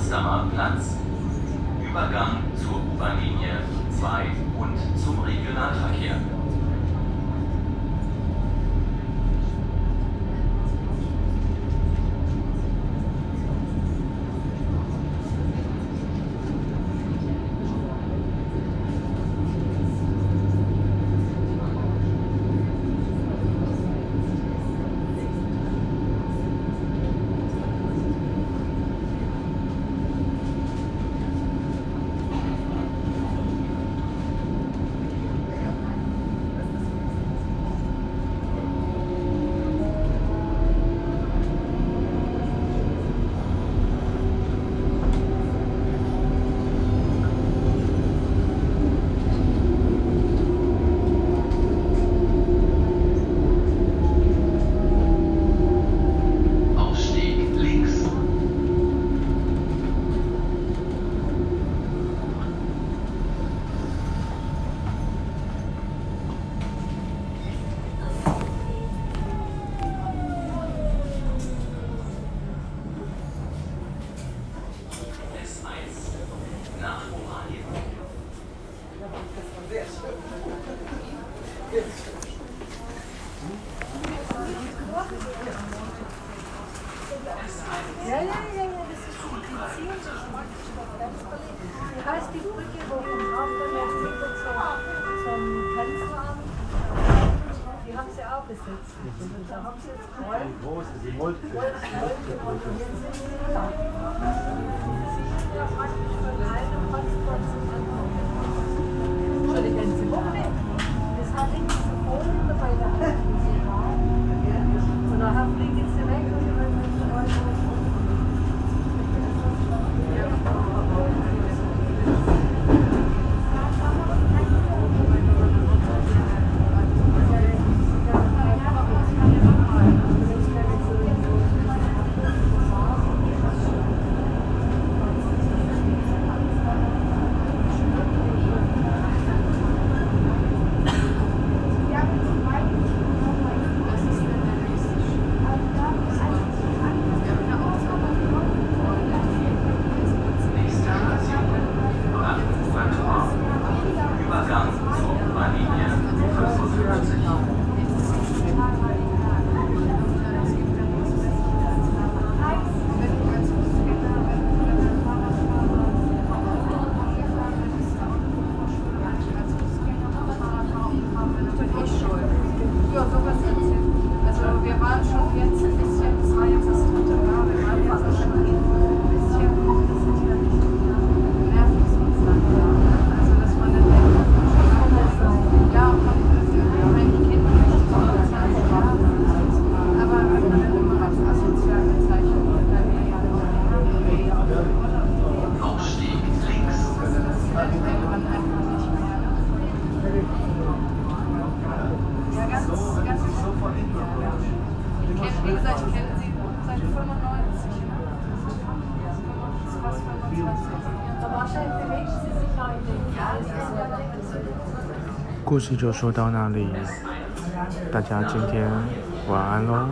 Potsdamer Platz. Übergang zur U-Bahn-Linie 2 und zum Regionalverkehr. Ja, ja, ja, ja, das ist gut. Die Ziel heißt die Brücke, wo vom Hafen zum Grenzrahmen, Die haben sie auch besetzt. Da haben sie jetzt Kreuz. Wie groß die Moltke? Moltke, Moltke. 故事就说到那里大家今天晚安喽